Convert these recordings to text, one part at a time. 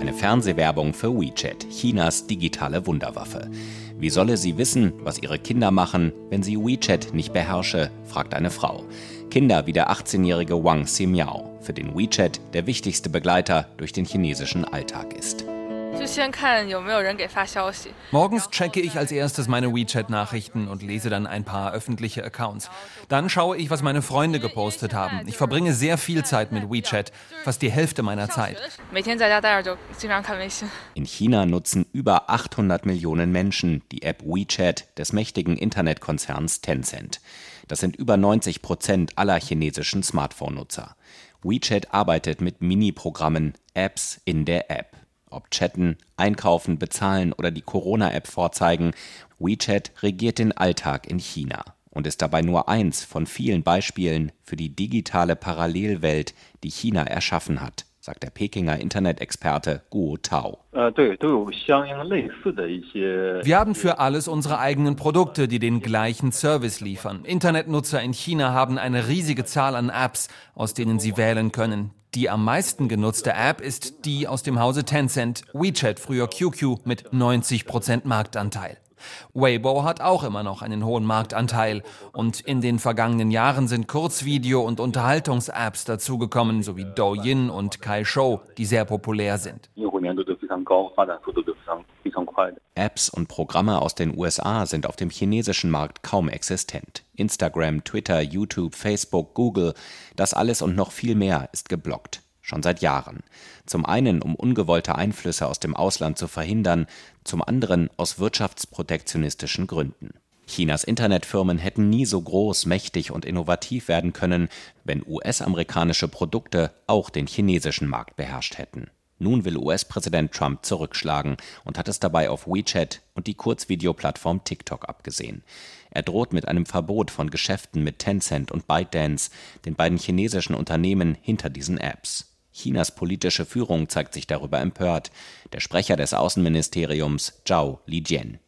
Eine Fernsehwerbung für WeChat, Chinas digitale Wunderwaffe. Wie solle sie wissen, was ihre Kinder machen, wenn sie WeChat nicht beherrsche, fragt eine Frau. Kinder wie der 18-jährige Wang Ximiao, für den WeChat der wichtigste Begleiter durch den chinesischen Alltag ist. Morgens checke ich als erstes meine WeChat-Nachrichten und lese dann ein paar öffentliche Accounts. Dann schaue ich, was meine Freunde gepostet haben. Ich verbringe sehr viel Zeit mit WeChat, fast die Hälfte meiner Zeit. In China nutzen über 800 Millionen Menschen die App WeChat des mächtigen Internetkonzerns Tencent. Das sind über 90 Prozent aller chinesischen Smartphone-Nutzer. WeChat arbeitet mit Mini-Programmen, Apps in der App. Ob chatten, einkaufen, bezahlen oder die Corona-App vorzeigen, WeChat regiert den Alltag in China und ist dabei nur eins von vielen Beispielen für die digitale Parallelwelt, die China erschaffen hat, sagt der Pekinger Internet-Experte Guo Tao. Wir haben für alles unsere eigenen Produkte, die den gleichen Service liefern. Internetnutzer in China haben eine riesige Zahl an Apps, aus denen sie wählen können. Die am meisten genutzte App ist die aus dem Hause Tencent, WeChat, früher QQ, mit 90% Marktanteil. Weibo hat auch immer noch einen hohen Marktanteil und in den vergangenen Jahren sind Kurzvideo- und Unterhaltungs-Apps dazugekommen, sowie Douyin und Kaishou, die sehr populär sind. Apps und Programme aus den USA sind auf dem chinesischen Markt kaum existent. Instagram, Twitter, YouTube, Facebook, Google, das alles und noch viel mehr ist geblockt schon seit Jahren. Zum einen, um ungewollte Einflüsse aus dem Ausland zu verhindern, zum anderen aus wirtschaftsprotektionistischen Gründen. Chinas Internetfirmen hätten nie so groß, mächtig und innovativ werden können, wenn US-amerikanische Produkte auch den chinesischen Markt beherrscht hätten. Nun will US-Präsident Trump zurückschlagen und hat es dabei auf WeChat und die Kurzvideoplattform TikTok abgesehen. Er droht mit einem Verbot von Geschäften mit Tencent und ByteDance, den beiden chinesischen Unternehmen hinter diesen Apps. Chinas politische Führung zeigt sich darüber empört. Der Sprecher des Außenministeriums Zhao Lijian.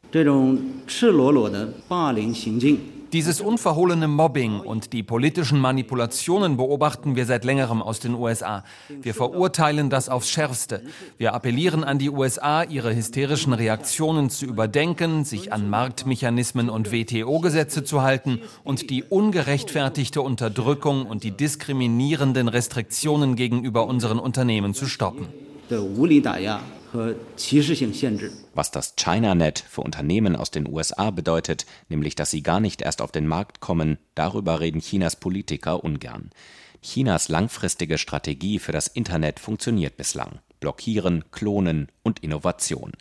Dieses unverhohlene Mobbing und die politischen Manipulationen beobachten wir seit längerem aus den USA. Wir verurteilen das aufs Schärfste. Wir appellieren an die USA, ihre hysterischen Reaktionen zu überdenken, sich an Marktmechanismen und WTO-Gesetze zu halten und die ungerechtfertigte Unterdrückung und die diskriminierenden Restriktionen gegenüber unseren Unternehmen zu stoppen. Was das ChinaNet für Unternehmen aus den USA bedeutet, nämlich dass sie gar nicht erst auf den Markt kommen, darüber reden Chinas Politiker ungern. Chinas langfristige Strategie für das Internet funktioniert bislang. Blockieren, Klonen und Innovation.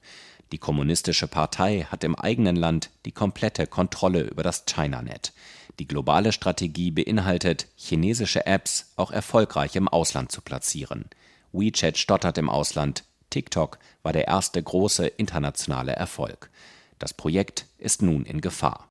Die Kommunistische Partei hat im eigenen Land die komplette Kontrolle über das ChinaNet. Die globale Strategie beinhaltet, chinesische Apps auch erfolgreich im Ausland zu platzieren. WeChat stottert im Ausland, TikTok war der erste große internationale Erfolg. Das Projekt ist nun in Gefahr